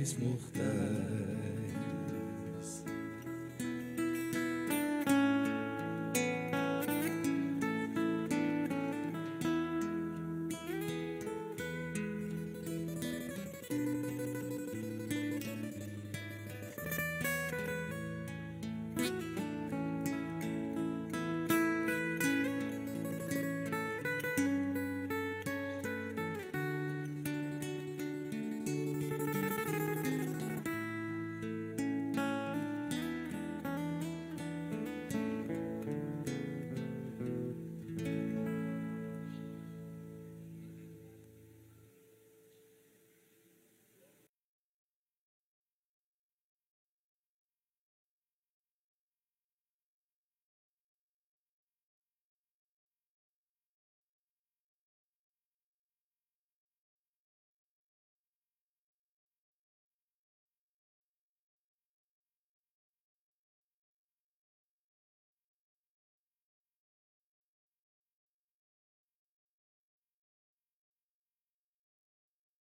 pobres mortais.